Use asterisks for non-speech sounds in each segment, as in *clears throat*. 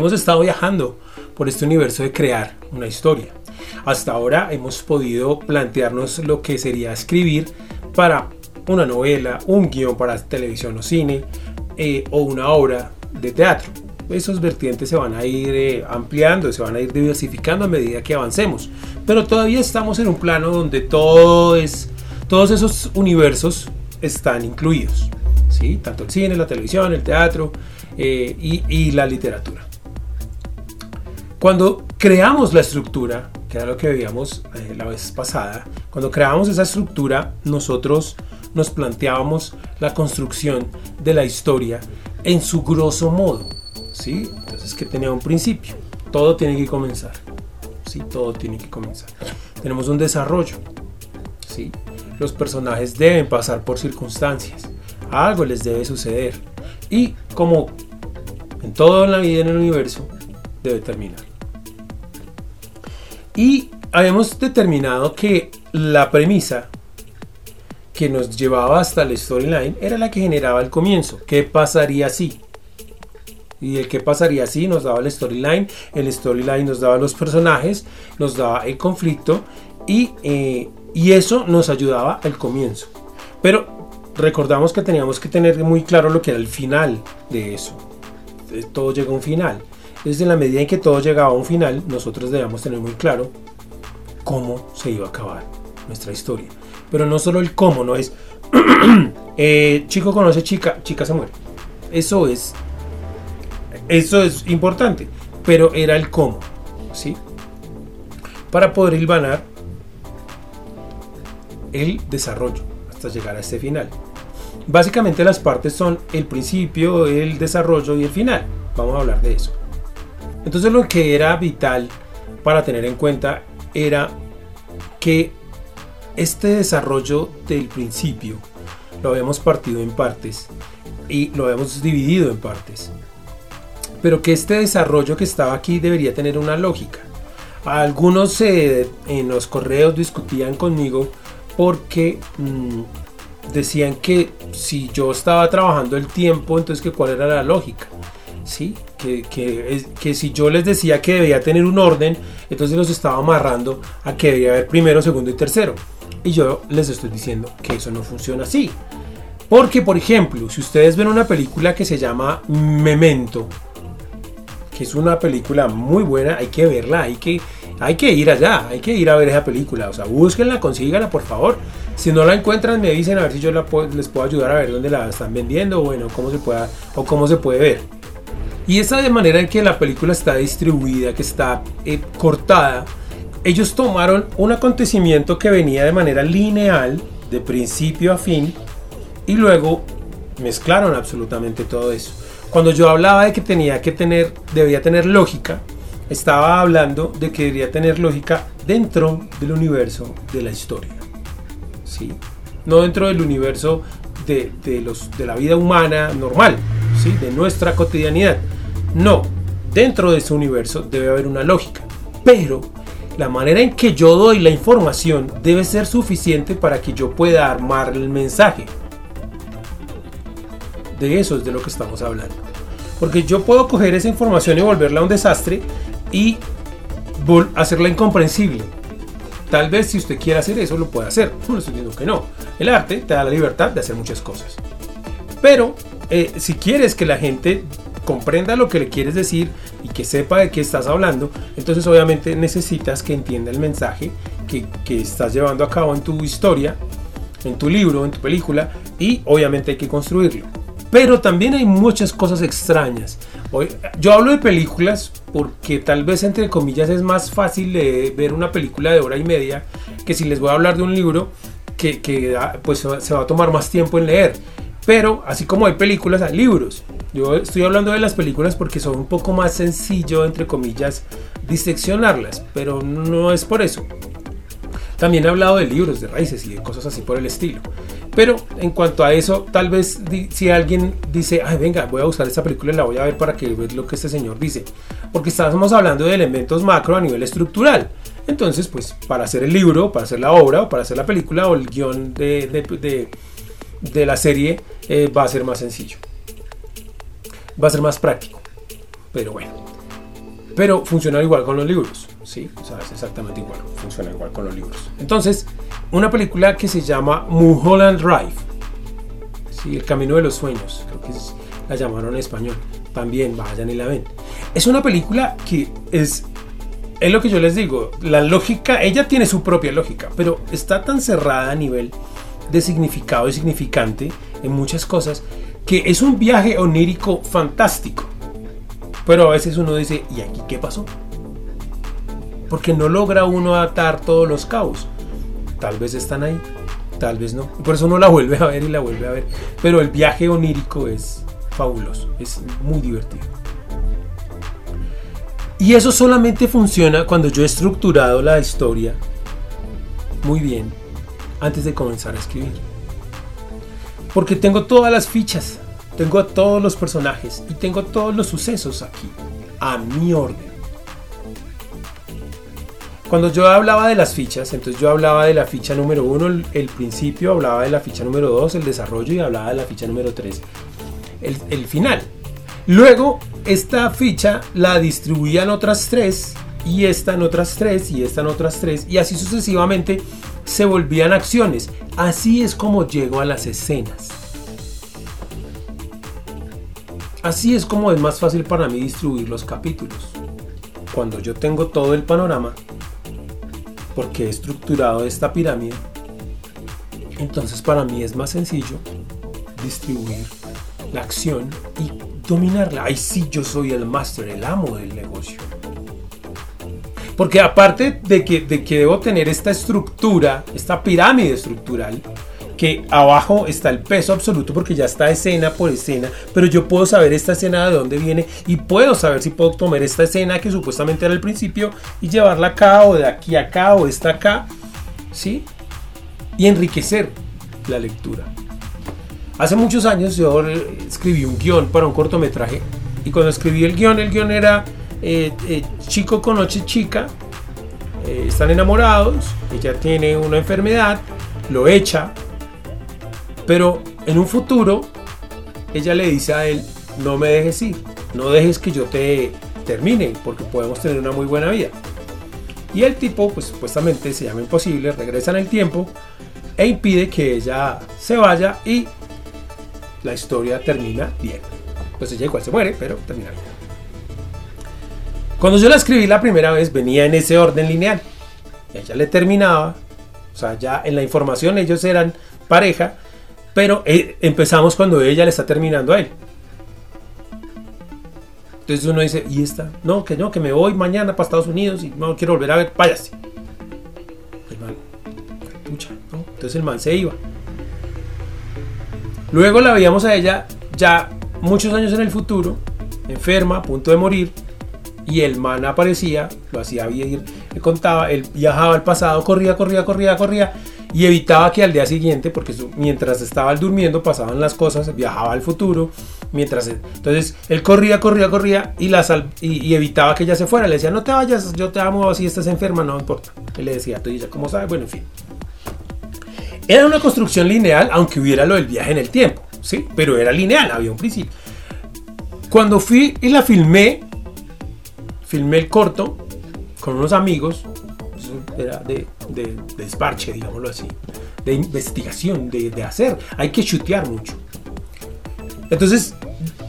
hemos estado viajando por este universo de crear una historia. Hasta ahora hemos podido plantearnos lo que sería escribir para una novela, un guion para televisión o cine eh, o una obra de teatro. Esos vertientes se van a ir eh, ampliando, se van a ir diversificando a medida que avancemos. Pero todavía estamos en un plano donde todos esos universos están incluidos. ¿sí? Tanto el cine, la televisión, el teatro eh, y la literatura. Cuando creamos la estructura, que era lo que veíamos eh, la vez pasada, cuando creamos esa estructura, nosotros nos planteábamos la construcción de la historia en su grosso modo. ¿sí? Entonces, que tenía un principio. Todo tiene que comenzar. ¿sí? Todo tiene que comenzar. Tenemos un desarrollo. ¿sí? Los personajes deben pasar por circunstancias. Algo les debe suceder. Y como en toda la vida en el universo, debe terminar. Y habíamos determinado que la premisa que nos llevaba hasta la storyline era la que generaba el comienzo. ¿Qué pasaría si? Y el qué pasaría si nos daba el storyline, el storyline nos daba los personajes, nos daba el conflicto y, eh, y eso nos ayudaba al comienzo. Pero recordamos que teníamos que tener muy claro lo que era el final de eso. Todo llega a un final. Desde la medida en que todo llegaba a un final, nosotros debíamos tener muy claro cómo se iba a acabar nuestra historia. Pero no solo el cómo, no es *clears throat* eh, chico conoce chica, chica se muere. Eso es, eso es importante, pero era el cómo, ¿sí? Para poder hilvanar el desarrollo hasta llegar a este final. Básicamente las partes son el principio, el desarrollo y el final. Vamos a hablar de eso. Entonces lo que era vital para tener en cuenta era que este desarrollo del principio lo habíamos partido en partes y lo habíamos dividido en partes. Pero que este desarrollo que estaba aquí debería tener una lógica. Algunos en los correos discutían conmigo porque mm, decían que si yo estaba trabajando el tiempo, entonces que cuál era la lógica. ¿sí? Que, que, si yo les decía que debía tener un orden, entonces los estaba amarrando a que debía haber primero, segundo y tercero. Y yo les estoy diciendo que eso no funciona así. Porque, por ejemplo, si ustedes ven una película que se llama Memento, que es una película muy buena, hay que verla, hay que, hay que ir allá, hay que ir a ver esa película. O sea, búsquenla, consíganla, por favor. Si no la encuentran, me dicen a ver si yo la les puedo ayudar a ver dónde la están vendiendo, bueno, cómo se pueda, o cómo se puede ver. Y esa de manera en que la película está distribuida, que está eh, cortada, ellos tomaron un acontecimiento que venía de manera lineal, de principio a fin, y luego mezclaron absolutamente todo eso. Cuando yo hablaba de que tenía que tener, debía tener lógica, estaba hablando de que debería tener lógica dentro del universo de la historia. ¿sí? No dentro del universo de, los, de la vida humana normal, ¿sí? de nuestra cotidianidad, no, dentro de ese universo debe haber una lógica, pero la manera en que yo doy la información debe ser suficiente para que yo pueda armar el mensaje. De eso es de lo que estamos hablando. Porque yo puedo coger esa información y volverla un desastre y hacerla incomprensible. Tal vez si usted quiere hacer eso lo puede hacer. No estoy diciendo que no. El arte te da la libertad de hacer muchas cosas. Pero eh, si quieres que la gente comprenda lo que le quieres decir y que sepa de qué estás hablando, entonces obviamente necesitas que entienda el mensaje que, que estás llevando a cabo en tu historia, en tu libro, en tu película, y obviamente hay que construirlo. Pero también hay muchas cosas extrañas. Hoy, yo hablo de películas porque tal vez entre comillas es más fácil ver una película de hora y media que si les voy a hablar de un libro que, que pues se va a tomar más tiempo en leer. Pero así como hay películas, hay libros. Yo estoy hablando de las películas porque son un poco más sencillo, entre comillas, diseccionarlas, pero no es por eso. También he hablado de libros, de raíces y de cosas así por el estilo. Pero en cuanto a eso, tal vez si alguien dice, ay, venga, voy a buscar esta película y la voy a ver para que vean lo que este señor dice. Porque estamos hablando de elementos macro a nivel estructural. Entonces, pues para hacer el libro, para hacer la obra, o para hacer la película o el guion de, de, la serie, eh, va a ser más sencillo va a ser más práctico. Pero bueno, Pero funciona igual con los libros, ¿sí? O sea, es exactamente igual, funciona igual con los libros. Entonces, una película que se llama Mulholland Drive, ¿sí? El Camino de los Sueños, creo que la llamaron en español. También vayan y la ven. Es una película que es es lo que yo les digo, la lógica, ella tiene su propia lógica, pero está tan cerrada a nivel de significado y significante en muchas cosas que es un viaje onírico fantástico. Pero a veces uno dice, ¿y aquí qué pasó? Porque no logra uno atar todos los cabos. Tal vez están ahí, tal vez no. Por eso uno la vuelve a ver y la vuelve a ver. Pero el viaje onírico es fabuloso, es muy divertido. Y eso solamente funciona cuando yo he estructurado la historia muy bien antes de comenzar a escribir. Porque tengo todas las fichas, tengo a todos los personajes y tengo todos los sucesos aquí, a mi orden. Cuando yo hablaba de las fichas, entonces yo hablaba de la ficha número uno, el, principio, hablaba de la ficha número dos, el desarrollo y hablaba de la ficha número tres, el, el final. Luego, esta ficha la distribuían otras tres, y esta en otras tres, y esta en otras tres, y así sucesivamente se volvían acciones. Así es como llego a las escenas. Así es como es más fácil para mí distribuir los capítulos. Cuando yo tengo todo el panorama, porque he estructurado esta pirámide, entonces para mí es más sencillo distribuir la acción y dominarla. Ay, sí, yo soy el máster, el amo del negocio. Porque aparte de que, de que debo tener esta estructura, esta pirámide estructural, que abajo está el peso absoluto porque ya está escena por escena, pero yo puedo saber esta escena de dónde viene y puedo saber si puedo tomar esta escena que supuestamente era el principio y llevarla acá o de aquí acá o esta acá, ¿sí? Y enriquecer la lectura. Hace muchos años yo escribí un guion para un cortometraje y cuando escribí el guion, el guion era eh, eh, chico con noche chica, eh, están enamorados, ella tiene una enfermedad, lo echa, pero en un futuro ella le dice a él, no me dejes ir, no dejes que yo te termine, porque podemos tener una muy buena vida. Y el tipo, pues supuestamente se llama imposible, regresa en el tiempo e impide que ella se vaya y la historia termina bien. Pues ella igual se muere, pero termina bien. Cuando yo la escribí la primera vez venía en ese orden lineal. Ella le terminaba, o sea, ya en la información ellos eran pareja, pero eh, empezamos cuando ella le está terminando a él. Entonces uno dice, ¿y esta? No, que no, que me voy mañana para Estados Unidos y no quiero volver a ver, váyase. El man, pucha, ¿no? Entonces el man se iba. Luego la veíamos a ella ya muchos años en el futuro, enferma, a punto de morir, y el man aparecía, lo hacía bien, le contaba, él viajaba al pasado, corría, corría, corría, corría, y evitaba que al día siguiente, porque mientras estaba durmiendo pasaban las cosas, viajaba al futuro, mientras entonces él corría, corría, corría y, y, evitaba que ella se fuera, le decía, no te vayas, yo te amo, si estás enferma, no importa, él le decía, tú ella, ¿cómo sabes? Bueno, en fin. Era una construcción lineal, aunque hubiera lo del viaje en el tiempo, ¿sí? Pero era lineal, había un principio. Cuando fui y la filmé, filmé el corto con unos amigos, era de, de, desparche, digámoslo así, de investigación, de, de hacer. Hay que chutear mucho. Entonces,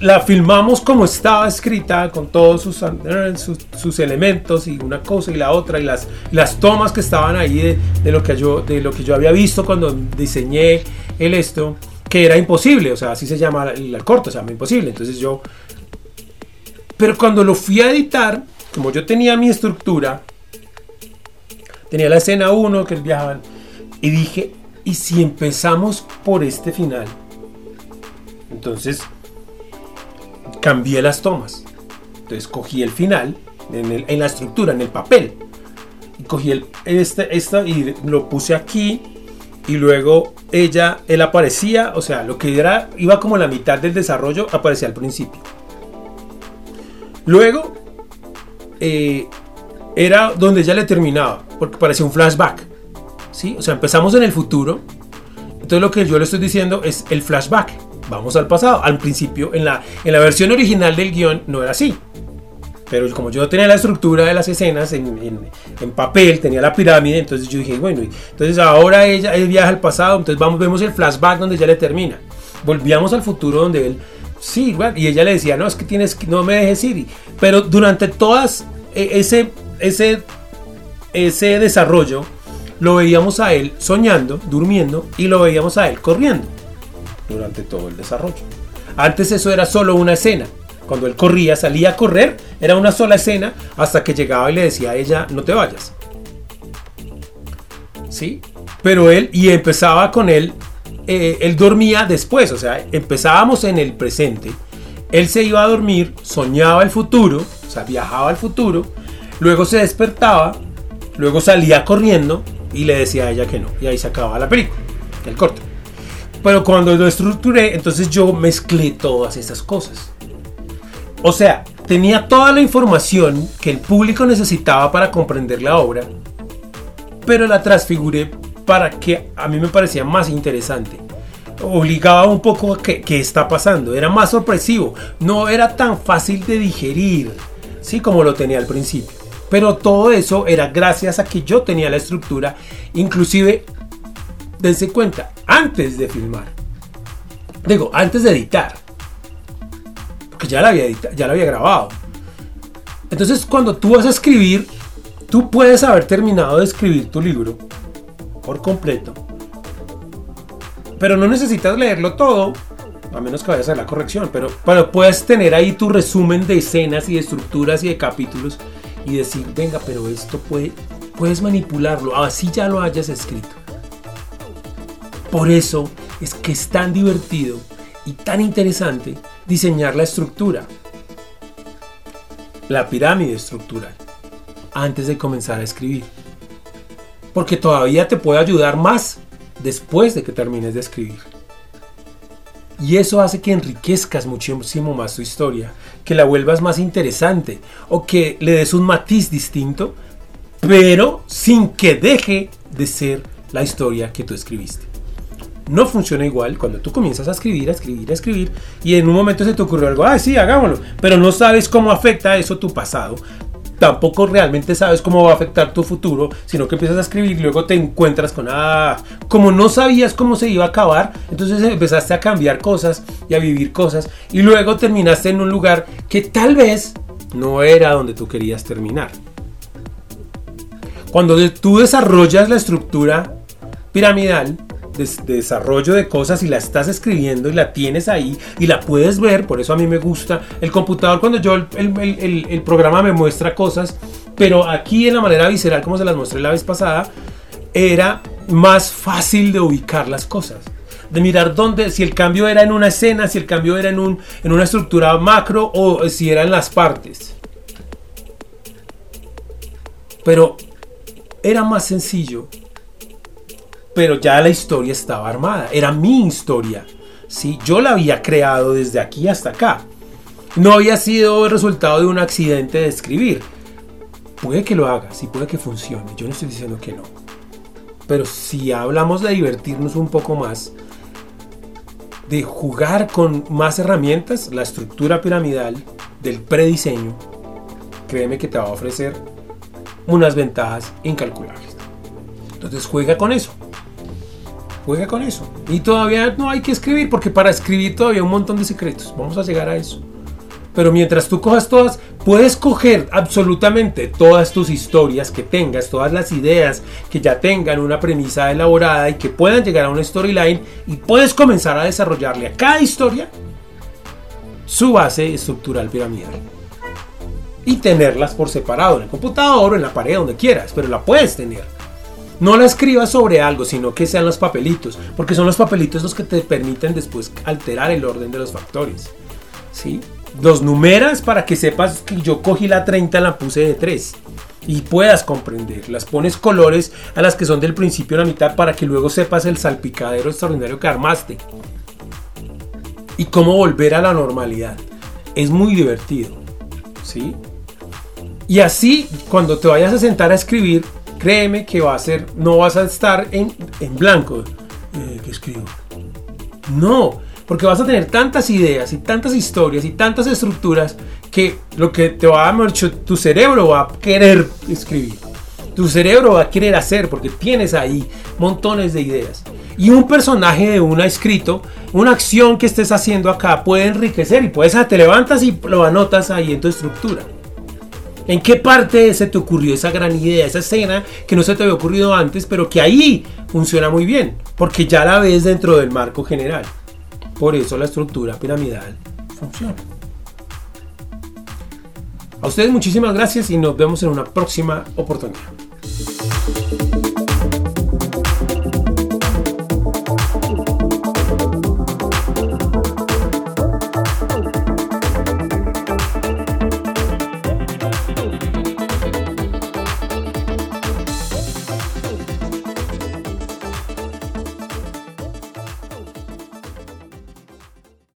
la filmamos como estaba escrita, con todos sus, elementos y una cosa y la otra, y las, tomas que estaban ahí de, lo que yo, de lo que había visto cuando diseñé el esto, que era imposible, o sea, así se llama el, corto, se llama imposible. Entonces yo... Pero cuando lo fui a editar, como yo tenía mi estructura, tenía la escena 1 que viajaban, y dije, ¿y si empezamos por este final? Entonces cambié las tomas. Entonces cogí el final en, la estructura, en el papel. Y cogí el, este, esta y lo puse aquí. Y luego ella, él aparecía, o sea, lo que era, iba como la mitad del desarrollo, aparecía al principio. Luego, eh, era donde ella le terminaba, porque parecía un flashback. ¿sí? O sea, empezamos en el futuro. Entonces lo que yo le estoy diciendo es el flashback vamos al pasado. Al principio, en la, en la versión original del guion, no era así. Pero como yo tenía la estructura de las escenas en, en, papel, tenía la pirámide, entonces yo dije, bueno, entonces ahora ella, él viaja al pasado, entonces vamos, vemos el flashback donde ya le termina. Volvíamos al futuro donde él, sí, bueno, y ella le decía, no, es que tienes que, no me dejes ir. Pero durante todas e, ese, ese, ese desarrollo, lo veíamos a él soñando, durmiendo, y lo veíamos a él corriendo durante todo el desarrollo. Antes eso era solo una escena. Cuando él corría, salía a correr, era una sola escena hasta que llegaba y le decía a ella, no te vayas. ¿Sí? Pero él, y empezaba con él, eh, él dormía después, o sea, empezábamos en el presente, él se iba a dormir, soñaba el futuro, o sea, viajaba al futuro, luego se despertaba, luego salía corriendo y le decía a ella que no, y ahí se acababa la película, el corto. Pero cuando lo estructuré, entonces yo mezclé todas esas cosas. O sea, tenía toda la información que el público necesitaba para comprender la obra, pero la transfiguré para que a mí me parecía más interesante. Obligaba un poco a que, qué está pasando, era más sorpresivo, no era tan fácil de digerir, sí como lo tenía al principio. Pero todo eso era gracias a que yo tenía la estructura, inclusive, dense cuenta, antes de filmar. Digo, antes de editar porque ya la había, ya la había grabado. Entonces, cuando tú vas a escribir, tú puedes haber terminado de escribir tu libro por completo, pero no necesitas leerlo todo, a menos que vayas a la corrección, pero, pero puedes tener ahí tu resumen de escenas y de estructuras y de capítulos y decir, venga, pero esto puede, puedes manipularlo, así ya lo hayas escrito. Por eso es que es tan divertido y tan interesante diseñar la estructura, la pirámide estructural, antes de comenzar a escribir. Porque todavía te puede ayudar más después de que termines de escribir. Y eso hace que enriquezcas muchísimo más tu historia, que la vuelvas más interesante o que le des un matiz distinto, pero sin que deje de ser la historia que tú escribiste no funciona igual cuando tú comienzas a escribir, a escribir, a escribir y en un momento se te ocurrió algo, ah, sí, hagámoslo, pero no sabes cómo afecta eso tu pasado. Tampoco realmente sabes cómo va a afectar tu futuro, sino que empiezas a escribir y luego te encuentras con, ah, como no sabías cómo se iba a acabar, entonces empezaste a cambiar cosas y a vivir cosas y luego terminaste en un lugar que tal vez no era donde tú querías terminar. Cuando tú desarrollas la estructura piramidal, de, desarrollo de cosas y la estás escribiendo y la tienes ahí y la puedes ver, por eso a mí me gusta el computador cuando yo el, el, programa me muestra cosas, pero aquí en la manera visceral como se las mostré la vez pasada, era más fácil de ubicar las cosas de mirar dónde, si el cambio era en una escena, si el cambio era en, un, en una estructura macro o si era en las partes. Pero era más sencillo pero ya la historia estaba armada, era mi historia. ¿sí? Yo la había creado desde aquí hasta acá. No había sido el resultado de un accidente de escribir. Puede que lo haga, sí puede que funcione, yo no estoy diciendo que no. Pero si hablamos de divertirnos un poco más, de jugar con más herramientas, la estructura piramidal del prediseño, créeme que te va a ofrecer unas ventajas incalculables. Entonces juega con eso. Juega con eso. Y todavía no hay que escribir, porque para escribir todavía hay un montón de secretos. Vamos a llegar a eso. Pero mientras tú cojas todas, puedes coger absolutamente todas tus historias que tengas, todas las ideas que ya tengan una premisa elaborada y que puedan llegar a una storyline y puedes comenzar a desarrollarle a cada historia su base estructural piramidal. Y tenerlas por separado en el computador en la pared, donde quieras, pero la puedes tener. No la escribas sobre algo, sino que sean los papelitos, porque son los papelitos los que te permiten después alterar el orden de los factores. ¿sí? Los numeras para que sepas que yo cogí la 30, la puse de 3 y puedas comprender. Las pones colores a las que son del principio a la mitad para que luego sepas el salpicadero extraordinario que armaste. Y cómo volver a la normalidad. Es muy divertido. ¿Sí? Y así, cuando te vayas a sentar a escribir, créeme que va a ser, no vas a estar en, en blanco. Eh, ¿Qué escribo? No, porque vas a tener tantas ideas y tantas historias y tantas estructuras que lo que te va a tu cerebro va a querer escribir. Tu cerebro va a querer hacer porque tienes ahí montones de ideas. Y un personaje de una escrito, una acción que estés haciendo acá puede enriquecer y puedes, te levantas y lo anotas ahí en tu estructura. ¿En qué parte se te ocurrió esa gran idea, esa escena que no se te había ocurrido antes, pero que ahí funciona muy bien? Porque ya la ves dentro del marco general. Por eso la estructura piramidal funciona. A ustedes muchísimas gracias y nos vemos en una próxima oportunidad.